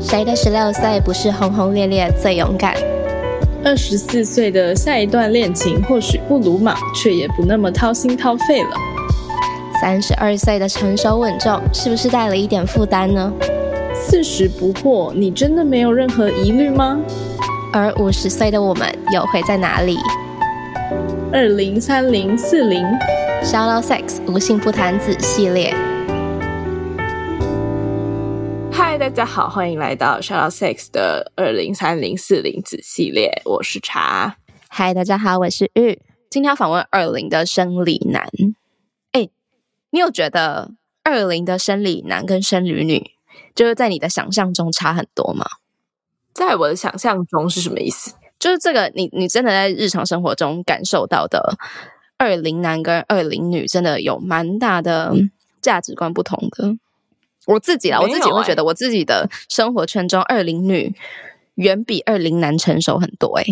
谁的十六岁不是轰轰烈烈最勇敢？二十四岁的下一段恋情或许不鲁莽，却也不那么掏心掏肺了。三十二岁的成熟稳重，是不是带了一点负担呢？四十不惑，你真的没有任何疑虑吗？而五十岁的我们又会在哪里？二零三零四零，Shallow Sex 无性不谈子系列。大家好，欢迎来到 Shout Out Six 的二零三零四零子系列，我是茶。嗨，大家好，我是玉。今天要访问二零的生理男。哎，你有觉得二零的生理男跟生理女，就是在你的想象中差很多吗？在我的想象中是什么意思？就是这个，你你真的在日常生活中感受到的二零男跟二零女，真的有蛮大的价值观不同的。我自己啦，我自己会觉得，我自己的生活圈中，二零女远比二零男成熟很多。哎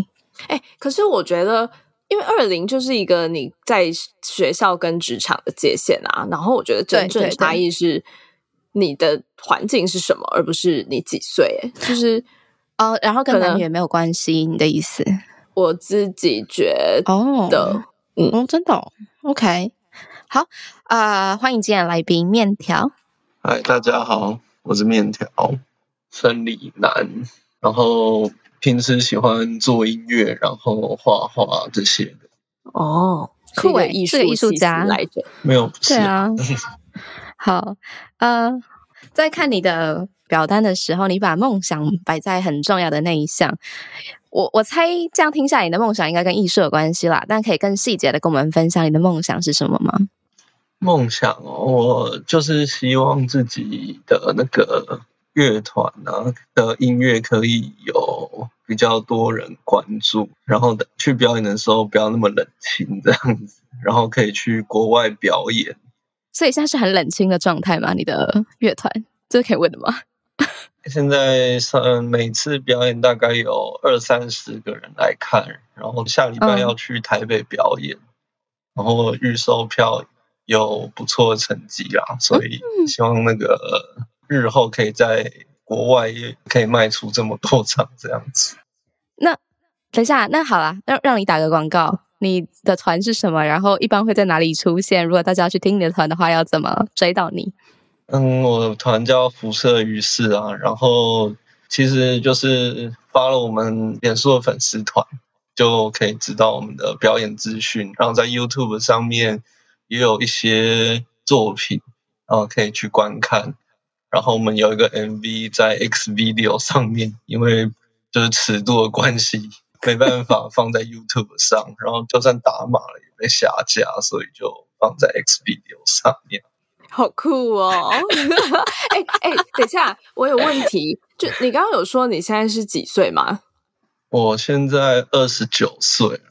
哎，可是我觉得，因为二零就是一个你在学校跟职场的界限啊，然后我觉得真正差异是你的环境是什么，而不是你几岁。哎，就是。哦，然后跟男女也没有关系，你的意思？我自己觉得，嗯，真的，OK，好啊，欢迎今天来宾面条。嗨，大家好，我是面条，生理男，然后平时喜欢做音乐，然后画画这些的。哦，酷诶，是个艺术家来着，没有，对啊。好，呃，在看你的。表单的时候，你把梦想摆在很重要的那一项。我我猜这样听下来，你的梦想应该跟艺术有关系啦。但可以更细节的跟我们分享你的梦想是什么吗？梦想哦，我就是希望自己的那个乐团啊的音乐可以有比较多人关注，然后去表演的时候不要那么冷清这样子，然后可以去国外表演。所以现在是很冷清的状态吗？你的乐团这是可以问的吗？现在上每次表演大概有二三十个人来看，然后下礼拜要去台北表演，然后预售票有不错的成绩啦，所以希望那个日后可以在国外也可以卖出这么多场这样子。那等一下，那好啦，让让你打个广告，你的团是什么？然后一般会在哪里出现？如果大家要去听你的团的话，要怎么追到你？嗯，我团叫辐射于世啊，然后其实就是发了我们脸书的粉丝团，就可以知道我们的表演资讯。然后在 YouTube 上面也有一些作品，然后可以去观看。然后我们有一个 MV 在 X Video 上面，因为就是尺度的关系，没办法放在 YouTube 上。然后就算打码了也被下架，所以就放在 X Video 上面。好酷哦！哎哎，等一下，我有问题。就你刚刚有说你现在是几岁吗？我现在二十九岁，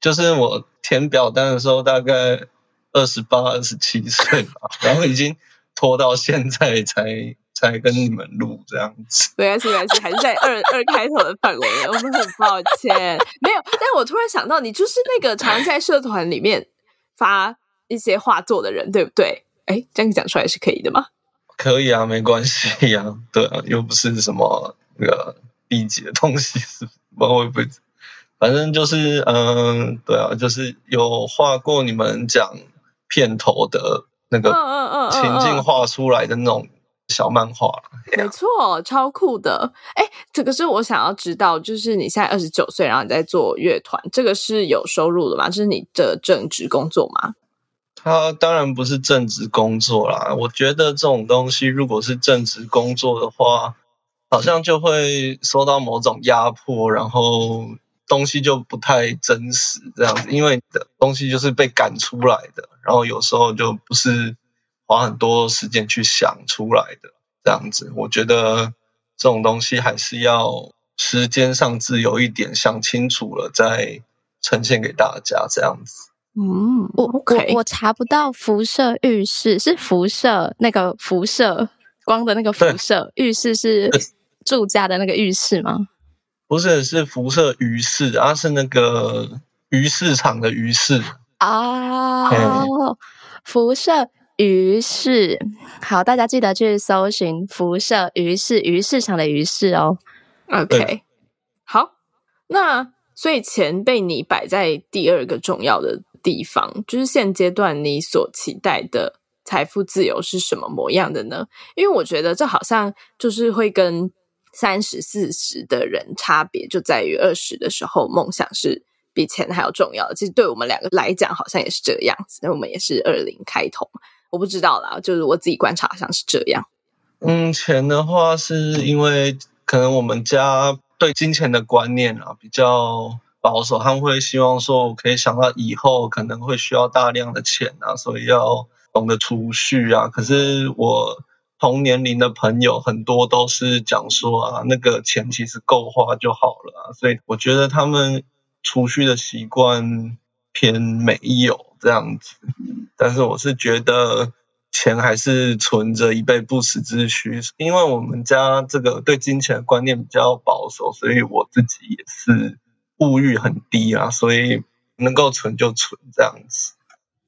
就是我填表单的时候大概二十八、二十七岁吧，然后已经拖到现在才才跟你们录这样子。没关系，没关系，还是在二二开头的范围。我们很抱歉，没有。但我突然想到，你就是那个常在社团里面发一些画作的人，对不对？哎，这样讲出来是可以的吗？可以啊，没关系呀。对啊，又不是什么那个低级的东西，是我也不，反正就是嗯，对啊，就是有画过你们讲片头的那个情境画出来的那种小漫画。没错，超酷的。哎，这个是我想要知道，就是你现在二十九岁，然后你在做乐团，这个是有收入的吗？这是你的正职工作吗？他当然不是正职工作啦。我觉得这种东西，如果是正职工作的话，好像就会受到某种压迫，然后东西就不太真实这样子。因为的东西就是被赶出来的，然后有时候就不是花很多时间去想出来的这样子。我觉得这种东西还是要时间上自由一点，想清楚了再呈现给大家这样子。嗯，我我我查不到辐射浴室是辐射那个辐射光的那个辐射浴室是住家的那个浴室吗？不是，是辐射鱼市啊，是那个鱼市场的鱼市啊。辐射鱼市。好，大家记得去搜寻辐射鱼市，鱼市场的鱼市哦。OK，好，那所以钱被你摆在第二个重要的地方，就是现阶段你所期待的财富自由是什么模样的呢？因为我觉得这好像就是会跟三十四十的人差别就在于二十的时候梦想是。比钱还要重要的，其实对我们两个来讲，好像也是这个样子。那我们也是二零开头，我不知道啦，就是我自己观察，好像是这样。嗯，钱的话，是因为可能我们家对金钱的观念啊比较保守，他们会希望说，我可以想到以后可能会需要大量的钱啊，所以要懂得储蓄啊。可是我同年龄的朋友很多都是讲说啊，那个钱其实够花就好了，所以我觉得他们。储蓄的习惯偏没有这样子，但是我是觉得钱还是存着以备不时之需。因为我们家这个对金钱的观念比较保守，所以我自己也是物欲很低啊，所以能够存就存这样子。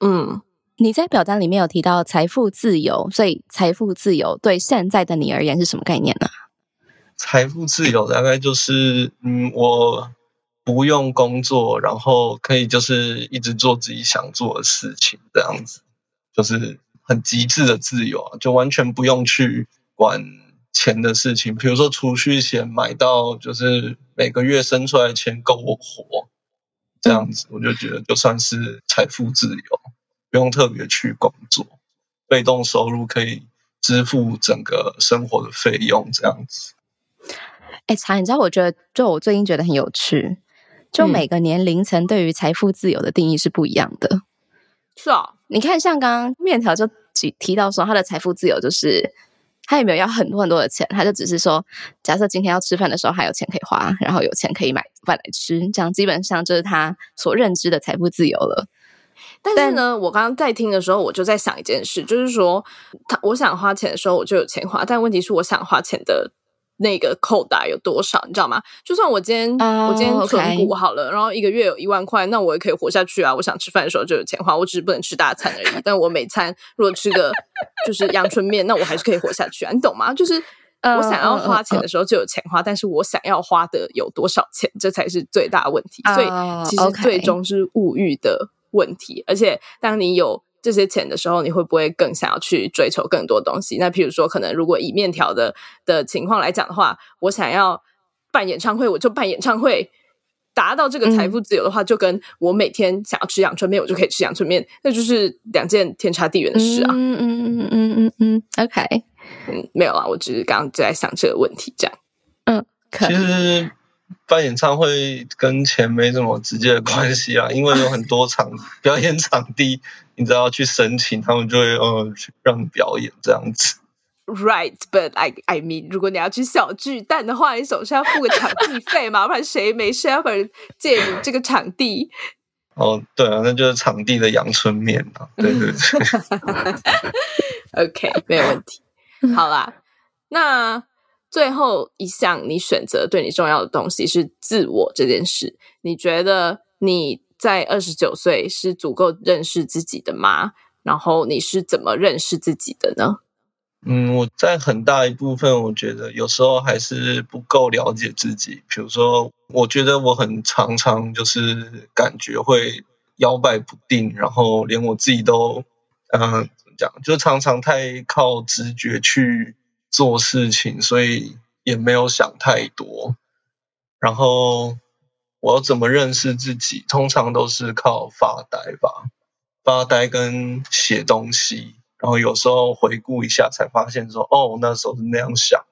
嗯，你在表单里面有提到财富自由，所以财富自由对现在的你而言是什么概念呢？财富自由大概就是，嗯，我。不用工作，然后可以就是一直做自己想做的事情，这样子就是很极致的自由啊，就完全不用去管钱的事情。比如说储蓄险买到，就是每个月生出来的钱够我活，这样子我就觉得就算是财富自由，不用特别去工作，被动收入可以支付整个生活的费用，这样子。哎，查，你知道，我觉得就我最近觉得很有趣。就每个年龄层对于财富自由的定义是不一样的，是啊。你看，像刚刚面条就提提到说，他的财富自由就是他也没有要很多很多的钱，他就只是说，假设今天要吃饭的时候还有钱可以花，然后有钱可以买饭来吃，这样基本上就是他所认知的财富自由了。但是呢，我刚刚在听的时候，我就在想一件事，就是说，他我想花钱的时候我就有钱花，但问题是我想花钱的。那个扣打有多少，你知道吗？就算我今天我今天存股好了，然后一个月有一万块，那我也可以活下去啊！我想吃饭的时候就有钱花，我只是不能吃大餐而已。但我每餐如果吃个就是阳春面，那我还是可以活下去啊！你懂吗？就是我想要花钱的时候就有钱花，但是我想要花的有多少钱，这才是最大问题。所以其实最终是物欲的问题，而且当你有。这些钱的时候，你会不会更想要去追求更多东西？那譬如说，可能如果以面条的的情况来讲的话，我想要办演唱会，我就办演唱会，达到这个财富自由的话，就跟我每天想要吃阳春面，我就可以吃阳春面，那就是两件天差地远的事啊！嗯嗯嗯嗯嗯嗯，OK，嗯，没有啊，我只是刚刚就在想这个问题，这样，嗯，其实。办演唱会跟钱没什么直接的关系啊，因为有很多场 表演场地，你只要去申请，他们就会呃让你表演这样子。Right, but I I mean，如果你要去小巨蛋的话，你总是要付个场地费嘛，不然谁没事要借你这个场地？哦，对啊，那就是场地的阳春面啊，对对对。OK，没有问题。好啦，那。最后一项，你选择对你重要的东西是自我这件事。你觉得你在二十九岁是足够认识自己的吗？然后你是怎么认识自己的呢？嗯，我在很大一部分，我觉得有时候还是不够了解自己。比如说，我觉得我很常常就是感觉会摇摆不定，然后连我自己都，嗯，怎么讲，就常常太靠直觉去。做事情，所以也没有想太多。然后我要怎么认识自己？通常都是靠发呆吧，发呆跟写东西。然后有时候回顾一下，才发现说，哦，那时候是那样想，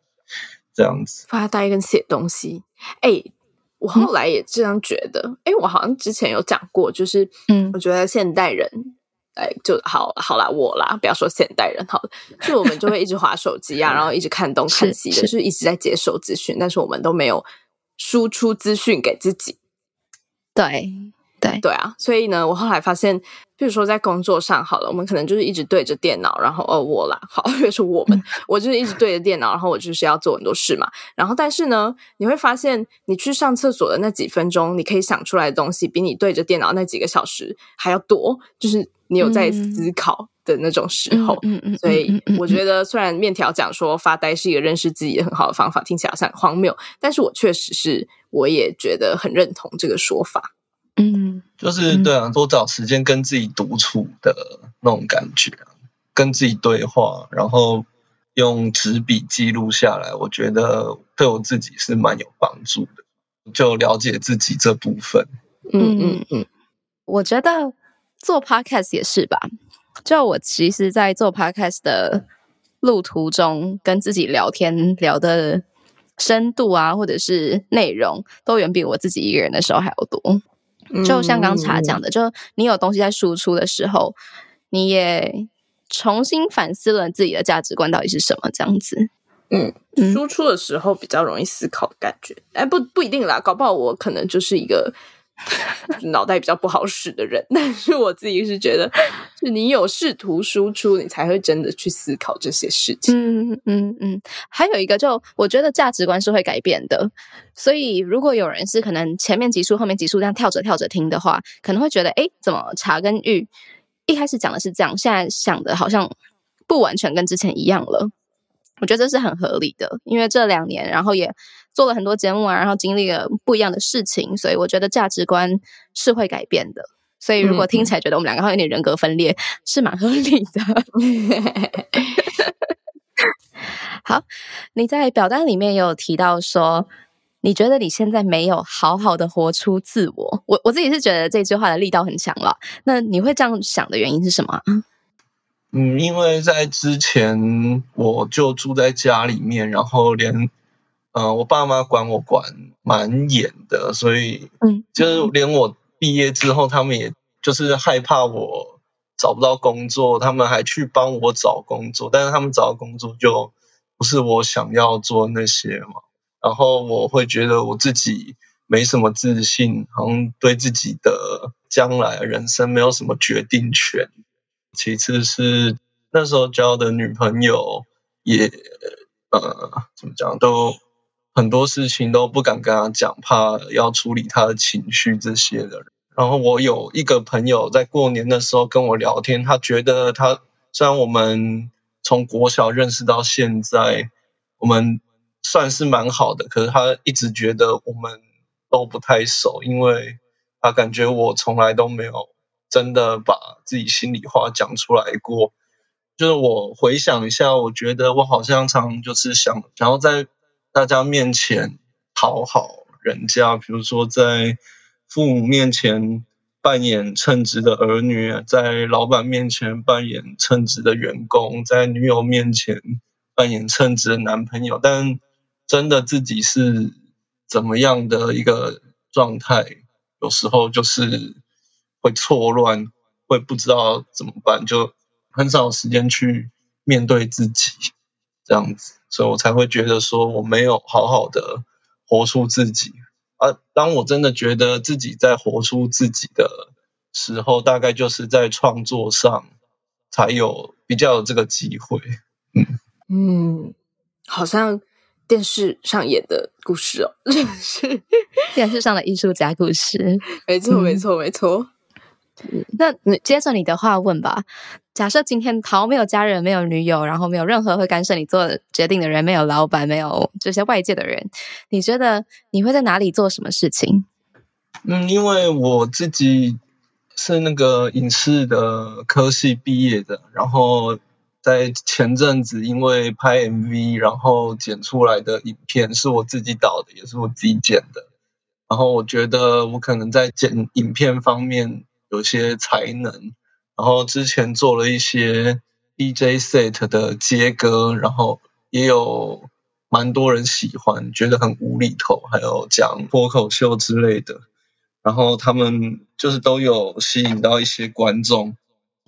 这样子。发呆跟写东西，哎，我后来也这样觉得。哎，我好像之前有讲过，就是，嗯，我觉得现代人。哎，就好好啦，我啦，不要说现代人好了，就我们就会一直划手机啊，然后一直看东看西的，就是一直在接受资讯，但是我们都没有输出资讯给自己。对对对啊，所以呢，我后来发现，比如说在工作上好了，我们可能就是一直对着电脑，然后哦我啦，好，比如说我们，我就是一直对着电脑，然后我就是要做很多事嘛，然后但是呢，你会发现，你去上厕所的那几分钟，你可以想出来的东西，比你对着电脑那几个小时还要多，就是。你有在思考的那种时候。嗯嗯，所以我觉得，虽然面条讲说发呆是一个认识自己很好的方法，听起来好像很荒谬，但是我确实是，我也觉得很认同这个说法。嗯，就是对啊，多找时间跟自己独处的那种感觉，跟自己对话，然后用纸笔记录下来，我觉得对我自己是蛮有帮助的，就了解自己这部分。嗯嗯嗯，我觉得做 podcast 也是吧。就我其实，在做 podcast 的路途中，跟自己聊天聊的深度啊，或者是内容，都远比我自己一个人的时候还要多。就像刚才讲的，就你有东西在输出的时候，你也重新反思了自己的价值观到底是什么，这样子。嗯，输出的时候比较容易思考的感觉。哎，不不一定啦，搞不好我可能就是一个。脑袋比较不好使的人，但是我自己是觉得，是你有试图输出，你才会真的去思考这些事情。嗯嗯嗯。还有一个，就我觉得价值观是会改变的，所以如果有人是可能前面几束、后面几束这样跳着跳着听的话，可能会觉得，哎，怎么茶跟玉一开始讲的是这样，现在想的好像不完全跟之前一样了。我觉得这是很合理的，因为这两年，然后也做了很多节目啊，然后经历了不一样的事情，所以我觉得价值观是会改变的。所以如果听起来觉得我们两个好像有点人格分裂，是蛮合理的。好，你在表单里面有提到说，你觉得你现在没有好好的活出自我。我我自己是觉得这句话的力道很强了。那你会这样想的原因是什么？嗯，因为在之前我就住在家里面，然后连，呃，我爸妈管我管蛮严的，所以，嗯，就是连我毕业之后，他们也就是害怕我找不到工作，他们还去帮我找工作，但是他们找到工作就不是我想要做那些嘛，然后我会觉得我自己没什么自信，好像对自己的将来人生没有什么决定权。其次是那时候交的女朋友也呃怎么讲都很多事情都不敢跟他讲，怕要处理他的情绪这些的。然后我有一个朋友在过年的时候跟我聊天，他觉得他虽然我们从国小认识到现在，我们算是蛮好的，可是他一直觉得我们都不太熟，因为他感觉我从来都没有。真的把自己心里话讲出来过，就是我回想一下，我觉得我好像常就是想，想要在大家面前讨好人家，比如说在父母面前扮演称职的儿女，在老板面前扮演称职的员工，在女友面前扮演称职的男朋友，但真的自己是怎么样的一个状态，有时候就是。会错乱，会不知道怎么办，就很少时间去面对自己这样子，所以我才会觉得说我没有好好的活出自己。啊，当我真的觉得自己在活出自己的时候，大概就是在创作上才有比较有这个机会。嗯嗯，好像电视上演的故事哦，是电视上的艺术家故事。没错，没错，没错。那你接着你的话问吧。假设今天陶没有家人，没有女友，然后没有任何会干涉你做决定的人，没有老板，没有这些外界的人，你觉得你会在哪里做什么事情？嗯，因为我自己是那个影视的科系毕业的，然后在前阵子因为拍 MV，然后剪出来的影片是我自己导的，也是我自己剪的，然后我觉得我可能在剪影片方面。有些才能，然后之前做了一些 DJ set 的接歌，然后也有蛮多人喜欢，觉得很无厘头，还有讲脱口秀之类的，然后他们就是都有吸引到一些观众，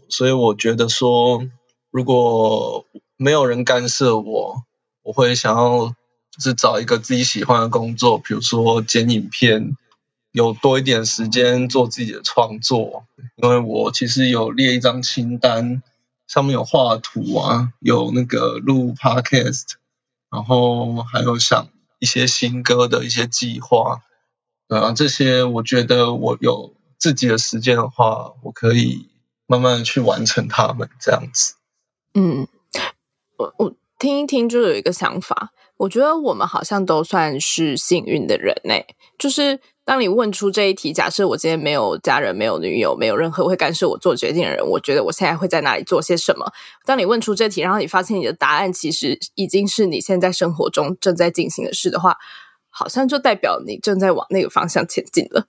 所以我觉得说，如果没有人干涉我，我会想要就是找一个自己喜欢的工作，比如说剪影片。有多一点时间做自己的创作，因为我其实有列一张清单，上面有画图啊，有那个录 podcast，然后还有想一些新歌的一些计划，啊，这些我觉得我有自己的时间的话，我可以慢慢去完成他们这样子。嗯，我我听一听就有一个想法，我觉得我们好像都算是幸运的人呢。就是当你问出这一题，假设我今天没有家人、没有女友、没有任何会干涉我做决定的人，我觉得我现在会在哪里做些什么？当你问出这题，然后你发现你的答案其实已经是你现在生活中正在进行的事的话，好像就代表你正在往那个方向前进了。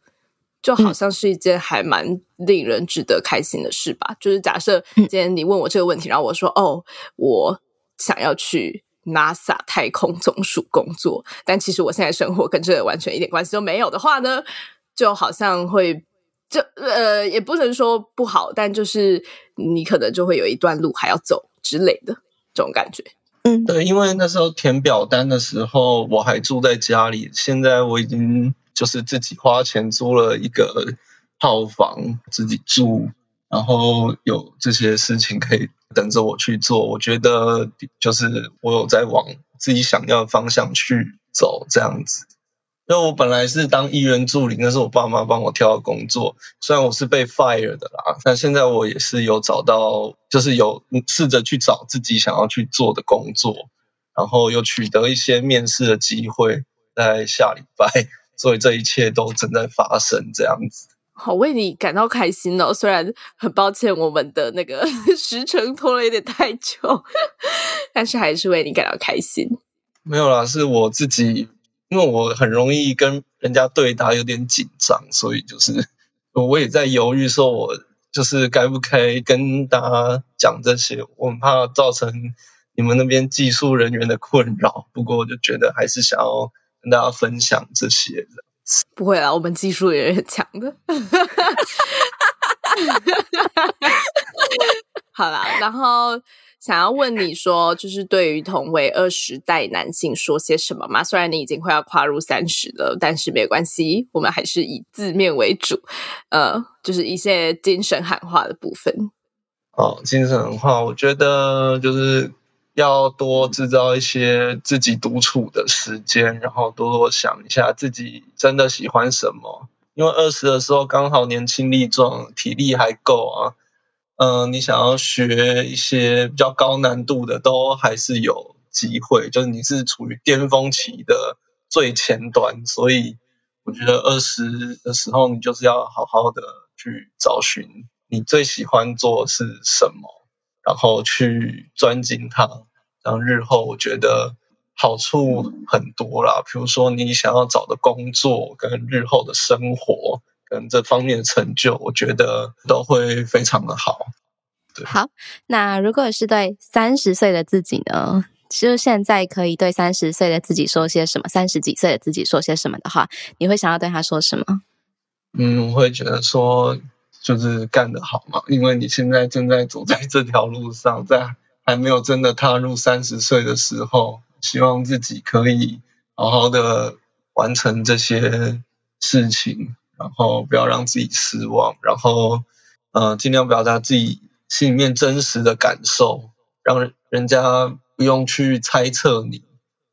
就好像是一件还蛮令人值得开心的事吧。就是假设今天你问我这个问题，然后我说：“哦，我想要去 NASA 太空总署工作。”但其实我现在生活跟这完全一点关系都没有的话呢，就好像会就呃，也不能说不好，但就是你可能就会有一段路还要走之类的这种感觉。嗯，对，因为那时候填表单的时候我还住在家里，现在我已经。就是自己花钱租了一个套房，自己住，然后有这些事情可以等着我去做。我觉得就是我有在往自己想要的方向去走，这样子。因为我本来是当议员助理，那是我爸妈帮我挑的工作，虽然我是被 fire 的啦，但现在我也是有找到，就是有试着去找自己想要去做的工作，然后又取得一些面试的机会，在下礼拜。所以这一切都正在发生，这样子，好为你感到开心哦。虽然很抱歉，我们的那个 时程拖了有点太久，但是还是为你感到开心。没有啦，是我自己，因为我很容易跟人家对答有点紧张，所以就是 我也在犹豫，说我就是该不该跟大家讲这些，我很怕造成你们那边技术人员的困扰。不过我就觉得还是想要。跟大家分享这些的，不会啦，我们技术也很强的。好啦，然后想要问你说，就是对于同为二十代男性说些什么吗？虽然你已经快要跨入三十了，但是没关系，我们还是以字面为主。呃，就是一些精神喊话的部分。哦，精神喊话，我觉得就是。要多制造一些自己独处的时间，然后多多想一下自己真的喜欢什么。因为二十的时候刚好年轻力壮，体力还够啊。嗯，你想要学一些比较高难度的，都还是有机会。就是你是处于巅峰期的最前端，所以我觉得二十的时候，你就是要好好的去找寻你最喜欢做是什么。然后去钻进它，让日后我觉得好处很多啦。比如说你想要找的工作，跟日后的生活，跟这方面的成就，我觉得都会非常的好。好，那如果是对三十岁的自己呢？其实现在可以对三十岁的自己说些什么？三十几岁的自己说些什么的话，你会想要对他说什么？嗯，我会觉得说。就是干得好嘛，因为你现在正在走在这条路上，在还没有真的踏入三十岁的时候，希望自己可以好好的完成这些事情，然后不要让自己失望，然后呃尽量表达自己心里面真实的感受，让人家不用去猜测你，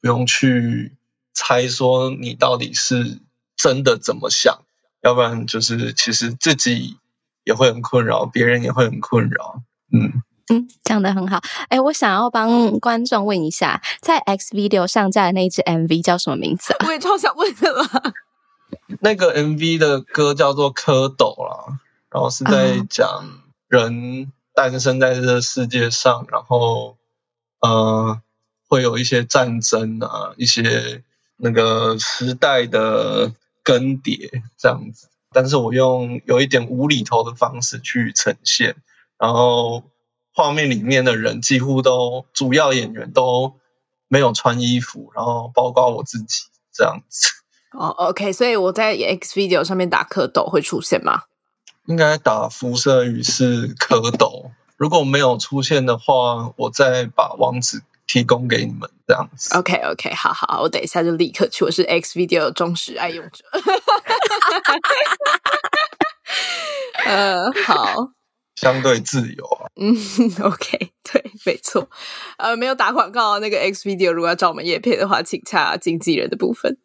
不用去猜说你到底是真的怎么想，要不然就是其实自己。也会很困扰，别人也会很困扰。嗯嗯，讲的很好。哎，我想要帮观众问一下，在 X Video 上架的那支 MV 叫什么名字啊？我也超想问的啦。那个 MV 的歌叫做《蝌蚪》啦，然后是在讲人诞生在这个世界上，然后呃，会有一些战争啊，一些那个时代的更迭这样子。但是我用有一点无厘头的方式去呈现，然后画面里面的人几乎都主要演员都没有穿衣服，然后包括我自己这样子。哦，OK，所以我在 X Video 上面打蝌蚪会出现吗？应该打辐射与是蝌蚪，如果没有出现的话，我再把网址。提供给你们这样子。OK OK，好好，我等一下就立刻去。我是 X Video 忠实爱用者。呃，好，相对自由啊。嗯，OK，对，没错。呃，没有打广告，那个 X Video 如果要找我们叶片的话，请洽经纪人的部分。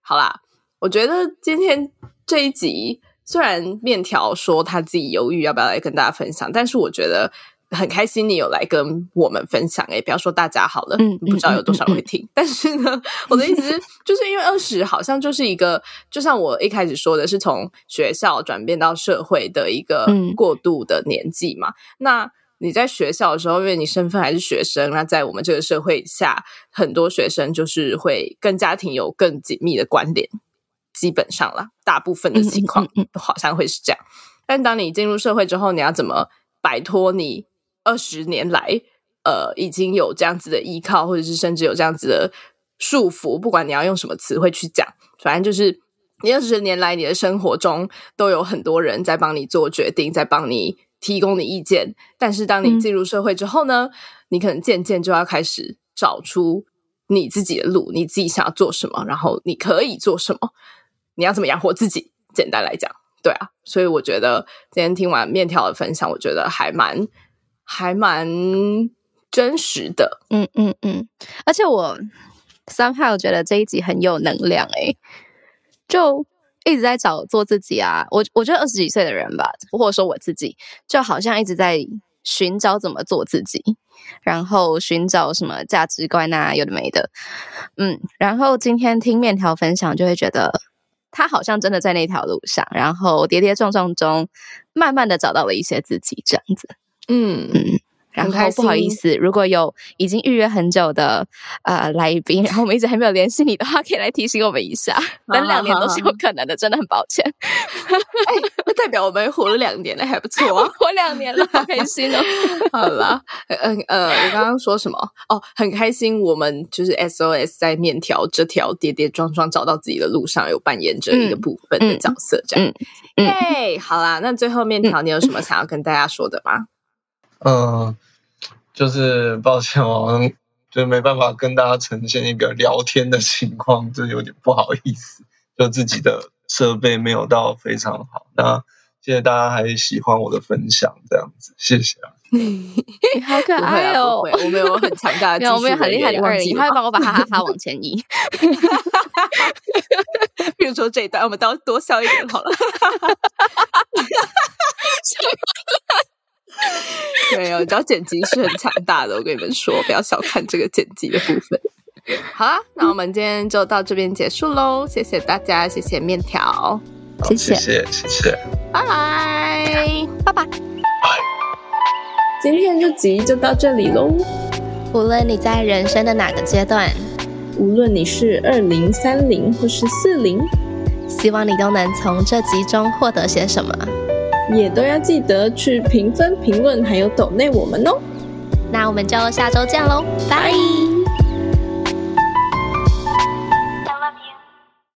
好啦，我觉得今天这一集虽然面条说他自己犹豫要不要来跟大家分享，但是我觉得。很开心你有来跟我们分享哎，不要说大家好了，嗯，不知道有多少人会听。但是呢，我的意思是，就是因为二十好像就是一个，就像我一开始说的，是从学校转变到社会的一个过渡的年纪嘛。那你在学校的时候，因为你身份还是学生，那在我们这个社会下，很多学生就是会跟家庭有更紧密的关联，基本上啦，大部分的情况都好像会是这样。但当你进入社会之后，你要怎么摆脱你？二十年来，呃，已经有这样子的依靠，或者是甚至有这样子的束缚。不管你要用什么词汇去讲，反正就是你二十年来你的生活中都有很多人在帮你做决定，在帮你提供你意见。但是当你进入社会之后呢，你可能渐渐就要开始找出你自己的路，你自己想要做什么，然后你可以做什么，你要怎么养活自己。简单来讲，对啊。所以我觉得今天听完面条的分享，我觉得还蛮。还蛮真实的，嗯嗯嗯，而且我 somehow 觉得这一集很有能量诶，就一直在找做自己啊。我我觉得二十几岁的人吧，或者说我自己，就好像一直在寻找怎么做自己，然后寻找什么价值观啊，有的没的。嗯，然后今天听面条分享，就会觉得他好像真的在那条路上，然后跌跌撞撞中，慢慢的找到了一些自己，这样子。嗯嗯，然后不好意思，如果有已经预约很久的呃来宾，然后我们一直还没有联系你的话，可以来提醒我们一下。等两年都是有可能的，真的很抱歉。那代表我们活了两年，了还不错啊，活两年了，好开心哦。好了，嗯呃，我刚刚说什么？哦，很开心，我们就是 SOS 在面条这条跌跌撞撞找到自己的路上，有扮演着一个部分的角色，这样。嗯耶，好啦，那最后面条，你有什么想要跟大家说的吗？嗯，就是抱歉哦，就没办法跟大家呈现一个聊天的情况，就有点不好意思。就自己的设备没有到非常好，那谢谢大家还喜欢我的分享，这样子，谢谢啊。好可爱哦，我们有很强大的，我们有很厉害的二零，他会帮我把哈哈哈往前移。比如说这一段，我们都多笑一点好了。没有，你知道剪辑是很强大的，我跟你们说，不要小看这个剪辑的部分。好啦，那我们今天就到这边结束喽，谢谢大家，谢谢面条，谢谢，谢谢，拜拜，拜拜，今天这集就到这里喽。无论你在人生的哪个阶段，无论你是二零、三零或是四零，希望你都能从这集中获得些什么。也都要记得去评分、评论，还有抖内我们哦。那我们就下周见喽，拜。